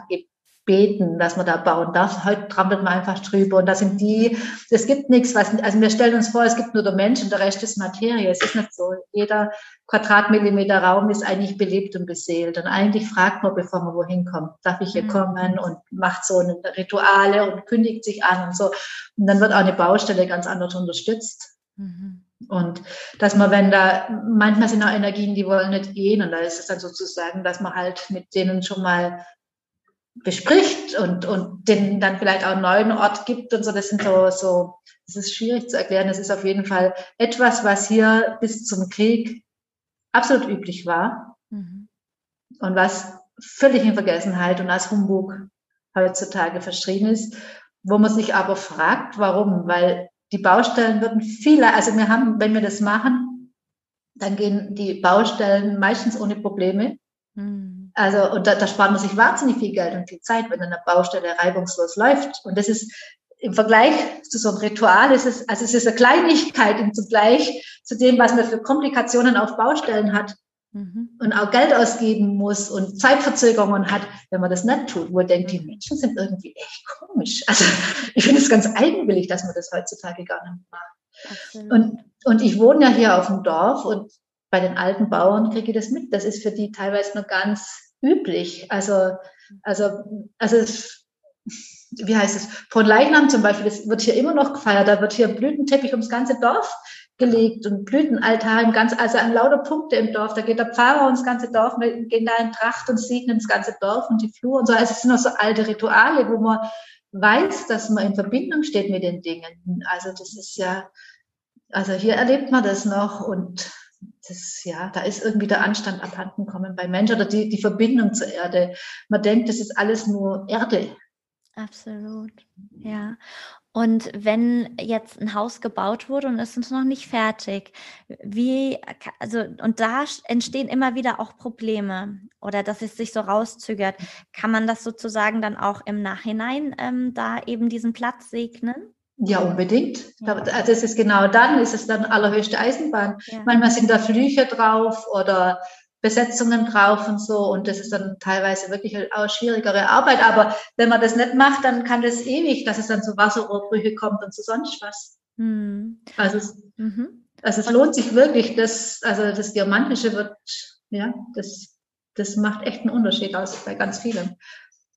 beten, dass man da bauen darf. Heute trampelt man einfach drüber und da sind die, es gibt nichts, was, also wir stellen uns vor, es gibt nur der Mensch und der Rest ist Materie. Es ist nicht so. Jeder Quadratmillimeter Raum ist eigentlich belebt und beseelt und eigentlich fragt man, bevor man wohin kommt, darf ich hier mhm. kommen und macht so eine Rituale und kündigt sich an und so. Und dann wird auch eine Baustelle ganz anders unterstützt. Mhm. Und dass man, wenn da, manchmal sind auch Energien, die wollen nicht gehen und da ist es dann sozusagen, dass man halt mit denen schon mal bespricht und, und den dann vielleicht auch einen neuen Ort gibt und so. Das sind so, so, das ist schwierig zu erklären. Das ist auf jeden Fall etwas, was hier bis zum Krieg absolut üblich war mhm. und was völlig in Vergessenheit und als Humbug heutzutage verschrien ist, wo man sich aber fragt, warum? Weil die Baustellen würden viele, also wir haben, wenn wir das machen, dann gehen die Baustellen meistens ohne Probleme. Mhm also, und da, da spart man sich wahnsinnig viel Geld und viel Zeit, wenn eine Baustelle reibungslos läuft. Und das ist im Vergleich zu so einem Ritual, ist es, also es ist eine Kleinigkeit im Vergleich zu dem, was man für Komplikationen auf Baustellen hat mhm. und auch Geld ausgeben muss und Zeitverzögerungen hat, wenn man das nicht tut, wo man denkt, die Menschen sind irgendwie echt komisch. Also ich finde es ganz eigenwillig, dass man das heutzutage gar nicht macht. Und, und ich wohne ja hier auf dem Dorf und bei den alten Bauern kriege ich das mit. Das ist für die teilweise noch ganz üblich. Also, also, also es, wie heißt es? Von Leichnam zum Beispiel, das wird hier immer noch gefeiert. Da wird hier Blütenteppich ums ganze Dorf gelegt und Blütenaltar im ganzen, also an lauter Punkte im Dorf. Da geht der Pfarrer das ganze Dorf, wir gehen da in Tracht und segnen das ganze Dorf und die Flur und so. Also es sind noch so alte Rituale, wo man weiß, dass man in Verbindung steht mit den Dingen. Also das ist ja, also hier erlebt man das noch und das, ja, da ist irgendwie der Anstand abhanden kommen bei Menschen oder die, die Verbindung zur Erde. Man denkt, das ist alles nur Erde. Absolut, ja. Und wenn jetzt ein Haus gebaut wurde und es ist noch nicht fertig, wie, also, und da entstehen immer wieder auch Probleme oder dass es sich so rauszögert, kann man das sozusagen dann auch im Nachhinein ähm, da eben diesen Platz segnen? Ja, unbedingt. Ja. Also es ist genau dann, ist es dann allerhöchste Eisenbahn. Ja. Manchmal sind da Flüche drauf oder Besetzungen drauf und so. Und das ist dann teilweise wirklich auch schwierigere Arbeit. Aber wenn man das nicht macht, dann kann das ewig, dass es dann zu Wasserrohrbrüche kommt und zu sonst was. Hm. Also, es, mhm. also es lohnt sich wirklich, das, also das Diamantische wird, ja, das, das macht echt einen Unterschied aus bei ganz vielen.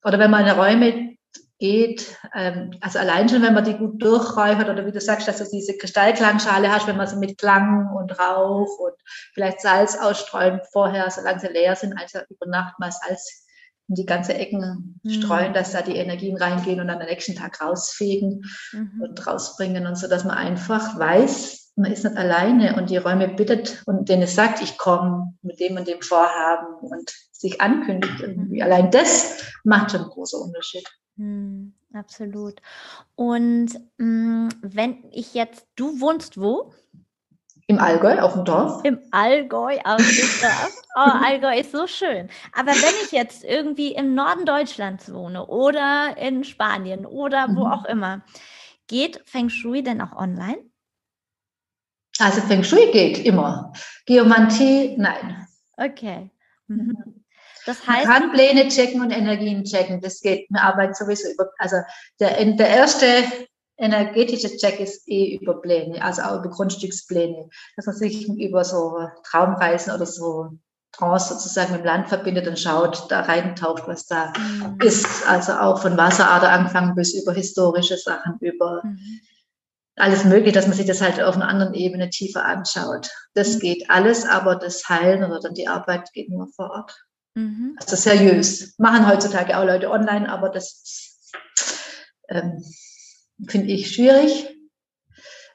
Oder wenn man in Räume geht. Ähm, also allein schon, wenn man die gut durchräuchert oder wie du sagst, dass du diese Kristallklangschale hast, wenn man sie mit Klang und Rauch und vielleicht Salz ausstreuen vorher, solange sie leer sind, also über Nacht mal Salz in die ganze Ecken mhm. streuen, dass da die Energien reingehen und dann am nächsten Tag rausfegen mhm. und rausbringen und so, dass man einfach weiß, man ist nicht alleine und die Räume bittet und denen es sagt, ich komme mit dem und dem Vorhaben und sich ankündigt irgendwie. Mhm. Allein das macht schon einen großen Unterschied. Hm, absolut. Und mh, hm, wenn ich jetzt, du wohnst wo? Im Allgäu, auf dem Dorf. Im Allgäu, auf dem Dorf. Oh, Allgäu ist so schön. Aber wenn ich jetzt irgendwie im Norden Deutschlands wohne oder in Spanien oder wo mhm. auch immer, geht Feng Shui denn auch online? Also Feng Shui geht immer. Geomantie, nein. Okay. Mhm. Das heißt, man kann Pläne checken und Energien checken. Das geht. Man arbeitet sowieso über, also der, der erste energetische Check ist eh über Pläne, also auch über Grundstückspläne, dass man sich über so Traumreisen oder so Trance sozusagen mit dem Land verbindet und schaut, da reintaucht, was da mhm. ist. Also auch von Wasserader angefangen bis über historische Sachen, über mhm. alles Mögliche, dass man sich das halt auf einer anderen Ebene tiefer anschaut. Das mhm. geht alles, aber das Heilen oder dann die Arbeit geht nur vor Ort. Mhm. Also seriös. Machen heutzutage auch Leute online, aber das ähm, finde ich schwierig.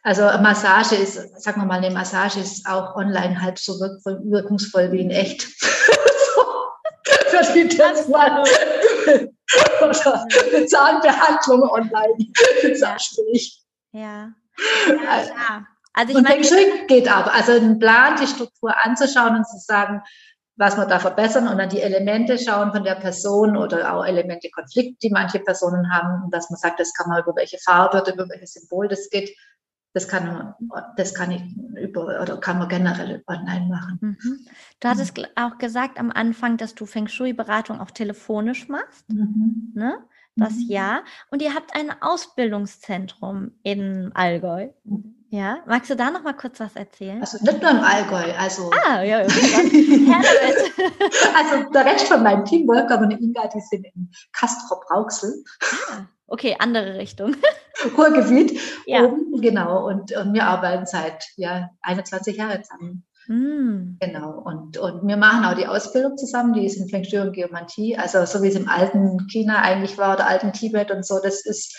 Also Massage ist, sagen wir mal, eine Massage ist auch online halb so wirkungsvoll wie in echt. die Testmann. Oder eine Zahnbehandlung online. Ja. ja. ja klar. Also ich und meine, Feng geht aber. Also einen Plan, die Struktur anzuschauen und zu sagen, was wir da verbessern und dann die Elemente schauen von der Person oder auch Elemente Konflikt, die manche Personen haben, dass man sagt, das kann man über welche Farbe oder über welches Symbol das geht. Das kann, das kann ich über oder kann man generell online machen. Mhm. Du hattest mhm. auch gesagt am Anfang, dass du Feng Shui-Beratung auch telefonisch machst. Mhm. Ne? Das mhm. ja. Und ihr habt ein Ausbildungszentrum in Allgäu. Ja, magst du da noch mal kurz was erzählen? Also nicht nur im Allgäu, also. Ah, ja, also der Rest von meinem Team, Volker und Inga, die sind in Castrop Rauxel. Ah, okay, andere Richtung. Ruhrgebiet. Ja. Oben, genau. Und, und wir arbeiten seit ja, 21 Jahren zusammen. Mm. Genau. Und, und wir machen auch die Ausbildung zusammen, die ist in Feng Shui und Geomantie. Also so wie es im alten China eigentlich war oder alten Tibet und so, das ist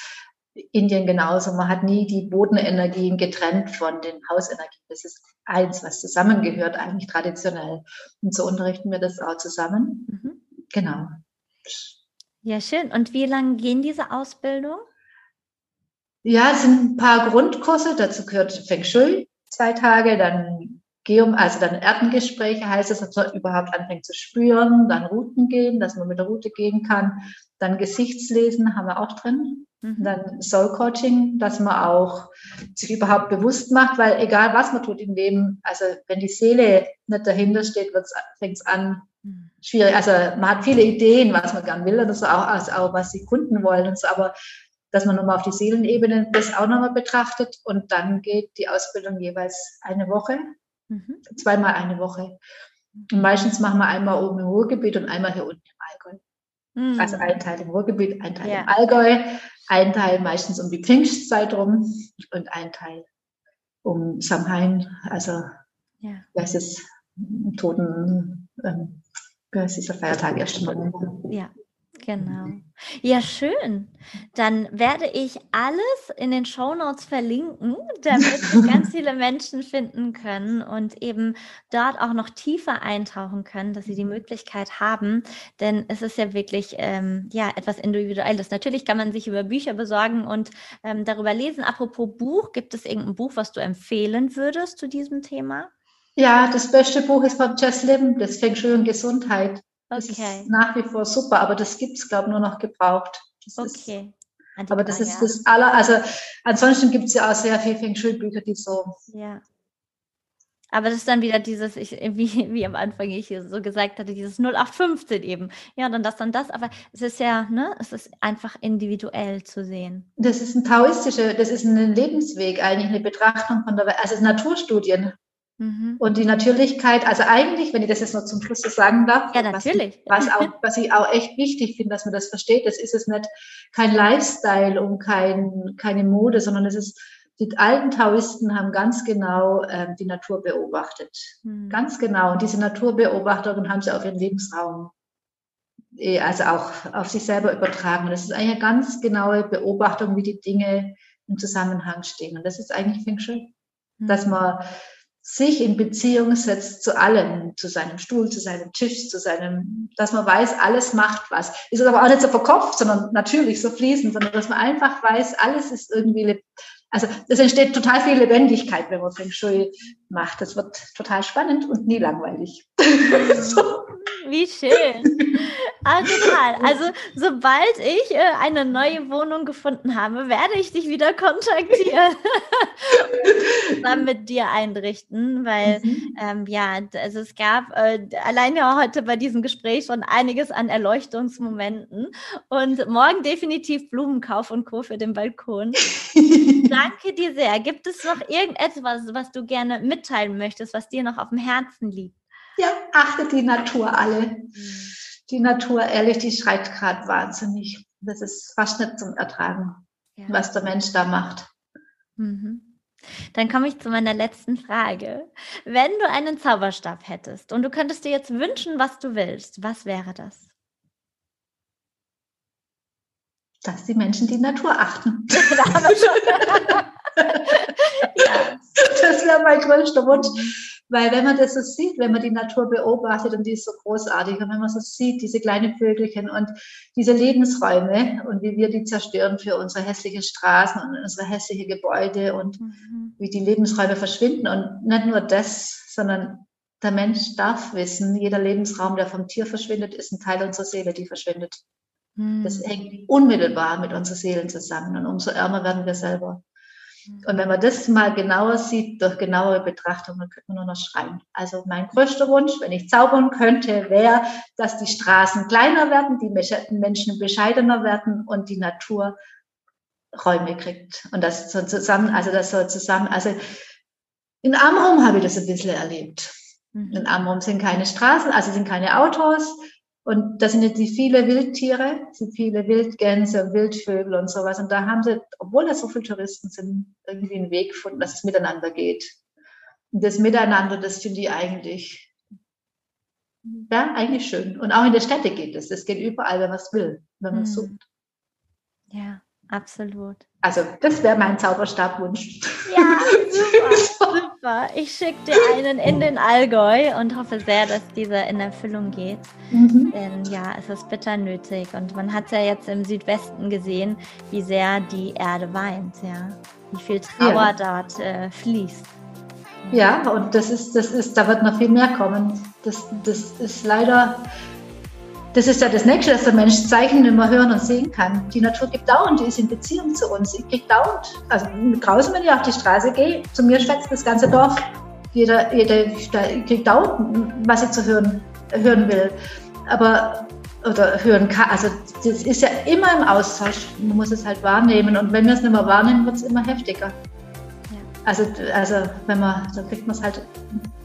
Indien genauso. Man hat nie die Bodenenergien getrennt von den Hausenergien. Das ist eins, was zusammengehört, eigentlich traditionell. Und so unterrichten wir das auch zusammen. Mhm. Genau. Ja, schön. Und wie lange gehen diese Ausbildung? Ja, es sind ein paar Grundkurse. Dazu gehört Feng Shui, zwei Tage, dann Geom, also dann Erdengespräche heißt es, dass man überhaupt anfängt zu spüren, dann Routen gehen, dass man mit der Route gehen kann, dann Gesichtslesen haben wir auch drin. Mhm. Dann Soul Coaching, dass man auch sich überhaupt bewusst macht, weil egal was man tut im Leben, also wenn die Seele nicht dahinter steht, fängt es an mhm. schwierig. Also man hat viele Ideen, was man gern will oder so, auch, also auch was die Kunden wollen und so, aber dass man nochmal auf die Seelenebene das auch nochmal betrachtet und dann geht die Ausbildung jeweils eine Woche, mhm. zweimal eine Woche. Und meistens machen wir einmal oben im Ruhrgebiet und einmal hier unten im Allgäu. Mhm. Also ein Teil im Ruhrgebiet, ein Teil ja. im Allgäu, ein Teil meistens um die Pfingstzeit rum und ein Teil um Samhain, also ja. das ist Toten, ähm, das ist der Feiertag 1. November. Ja. Genau. Ja, schön. Dann werde ich alles in den Show Notes verlinken, damit ganz viele Menschen finden können und eben dort auch noch tiefer eintauchen können, dass sie die Möglichkeit haben. Denn es ist ja wirklich ähm, ja, etwas Individuelles. Natürlich kann man sich über Bücher besorgen und ähm, darüber lesen. Apropos Buch, gibt es irgendein Buch, was du empfehlen würdest zu diesem Thema? Ja, das beste Buch ist von Jess Lim, das fängt schön und Gesundheit. Das okay. ist nach wie vor super, aber das gibt es, glaube ich, nur noch gebraucht. Das okay. Ist, aber das ist das aller, also ansonsten gibt es ja auch sehr viele Feng Shui-Bücher, die so. Ja. Aber das ist dann wieder dieses, ich, wie, wie am Anfang ich so gesagt hatte, dieses 0815 eben. Ja, dann das, dann das. Aber es ist ja, ne, es ist einfach individuell zu sehen. Das ist ein taoistischer, das ist ein Lebensweg, eigentlich eine Betrachtung von der Welt. Also Naturstudien Mhm. Und die Natürlichkeit, also eigentlich, wenn ich das jetzt noch zum Schluss so sagen darf, ja, natürlich. Was, was, auch, was ich auch echt wichtig finde, dass man das versteht, das ist es nicht kein Lifestyle und kein, keine Mode, sondern es ist, die alten Taoisten haben ganz genau ähm, die Natur beobachtet. Mhm. Ganz genau. Und diese Naturbeobachtung haben sie auf ihren Lebensraum, eh, also auch auf sich selber übertragen. Und das ist eine ganz genaue Beobachtung, wie die Dinge im Zusammenhang stehen. Und das ist eigentlich Feng Shui. Mhm. Dass man sich in Beziehung setzt zu allem, zu seinem Stuhl, zu seinem Tisch, zu seinem, dass man weiß, alles macht was. Ist aber auch nicht so verkopft, sondern natürlich so fließend, sondern dass man einfach weiß, alles ist irgendwie, also es entsteht total viel Lebendigkeit, wenn man Feng Shui macht. Das wird total spannend und nie langweilig. so. Wie schön. Ah, total. Also, sobald ich äh, eine neue Wohnung gefunden habe, werde ich dich wieder kontaktieren. dann mit dir einrichten, weil mhm. ähm, ja, also es gab äh, allein ja heute bei diesem Gespräch schon einiges an Erleuchtungsmomenten und morgen definitiv Blumenkauf und Co. für den Balkon. Danke dir sehr. Gibt es noch irgendetwas, was du gerne mitteilen möchtest, was dir noch auf dem Herzen liegt? Ja, achtet die Natur alle. Mhm die Natur, ehrlich, die schreit gerade wahnsinnig. Das ist fast nicht zum Ertragen, ja. was der Mensch da macht. Mhm. Dann komme ich zu meiner letzten Frage. Wenn du einen Zauberstab hättest und du könntest dir jetzt wünschen, was du willst, was wäre das? Dass die Menschen die Natur achten. ja. Das wäre mein größter Wunsch. Weil wenn man das so sieht, wenn man die Natur beobachtet und die ist so großartig und wenn man so sieht, diese kleinen Vögelchen und diese Lebensräume und wie wir die zerstören für unsere hässlichen Straßen und unsere hässlichen Gebäude und mhm. wie die Lebensräume verschwinden und nicht nur das, sondern der Mensch darf wissen, jeder Lebensraum, der vom Tier verschwindet, ist ein Teil unserer Seele, die verschwindet. Das hängt unmittelbar mit unseren Seelen zusammen und umso ärmer werden wir selber. Und wenn man das mal genauer sieht, durch genauere Betrachtung, dann könnte man nur noch schreien. Also mein größter Wunsch, wenn ich zaubern könnte, wäre, dass die Straßen kleiner werden, die Menschen bescheidener werden und die Natur Räume kriegt. Und das so zusammen, also das so zusammen, also in Amrum habe ich das ein bisschen erlebt. Mhm. In Amrum sind keine Straßen, also sind keine Autos, und da sind jetzt die viele Wildtiere, sind viele Wildgänse und Wildvögel und sowas. Und da haben sie, obwohl da so viele Touristen sind, irgendwie einen Weg gefunden, dass es miteinander geht. Und das Miteinander, das finde ich eigentlich, ja, eigentlich schön. Und auch in der Städte geht es. Das geht überall, wenn man es will, wenn man es mhm. sucht. Ja, absolut. Also, das wäre mein Zauberstabwunsch. Ja, super, super. Ich schicke dir einen in den Allgäu und hoffe sehr, dass dieser in Erfüllung geht. Mhm. Denn ja, es ist bitter nötig. Und man hat ja jetzt im Südwesten gesehen, wie sehr die Erde weint, ja. Wie viel Trauer ja. dort äh, fließt. Ja, und das ist, das ist, da wird noch viel mehr kommen. Das, das ist leider das ist ja das Nächste, dass der Mensch Zeichen immer hören und sehen kann. Die Natur gibt dauernd, die ist in Beziehung zu uns. Ich kriege dauernd, also draußen, wenn ich auf die Straße gehe, zu mir schwätzt das ganze Dorf. Jeder, jeder kriegt dauernd, was ich zu hören, hören will. Aber, oder hören kann. Also, das ist ja immer im Austausch. Man muss es halt wahrnehmen. Und wenn wir es nicht mehr wahrnehmen, wird es immer heftiger. Ja. Also, also, wenn man, da kriegt man es halt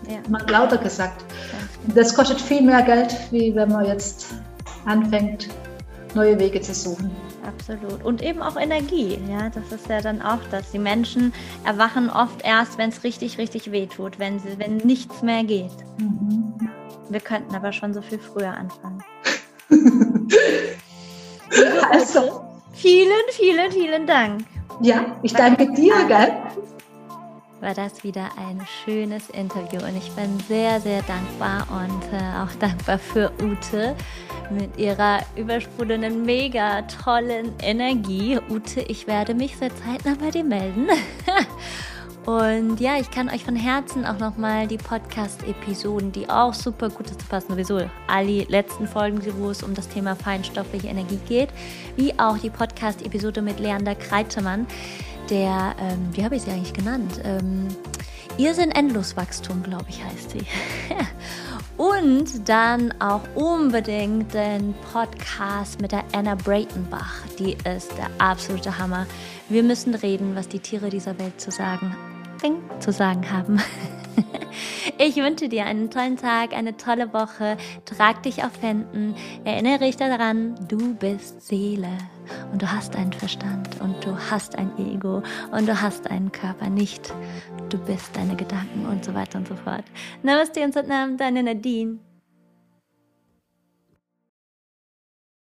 ja. lauter gesagt. Das kostet viel mehr Geld, wie wenn man jetzt anfängt, neue Wege zu suchen. Absolut. Und eben auch Energie. Ja, das ist ja dann auch das. Die Menschen erwachen oft erst, wenn es richtig, richtig weh tut, wenn, sie, wenn nichts mehr geht. Mhm. Wir könnten aber schon so viel früher anfangen. also. Vielen, vielen, vielen Dank. Ja, ich danke dir, gell? war das wieder ein schönes Interview und ich bin sehr, sehr dankbar und äh, auch dankbar für Ute mit ihrer übersprudelnden, mega tollen Energie. Ute, ich werde mich sehr zeitnah bei dir melden. Und ja, ich kann euch von Herzen auch nochmal die Podcast-Episoden, die auch super gut dazu passen, sowieso all die letzten Folgen, wo es um das Thema feinstoffliche Energie geht, wie auch die Podcast-Episode mit Leander Kreitemann der, ähm, wie habe ich sie eigentlich genannt? Ähm, Irrsinn Endloswachstum, glaube ich, heißt sie. Und dann auch unbedingt den Podcast mit der Anna Breitenbach. Die ist der absolute Hammer. Wir müssen reden, was die Tiere dieser Welt zu sagen, zu sagen haben. Ich wünsche dir einen tollen Tag, eine tolle Woche. Trag dich auf Händen. Erinnere dich daran, du bist Seele. Und du hast einen Verstand und du hast ein Ego und du hast einen Körper nicht. Du bist deine Gedanken und so weiter und so fort. Namaste und Satnam, deine Nadine.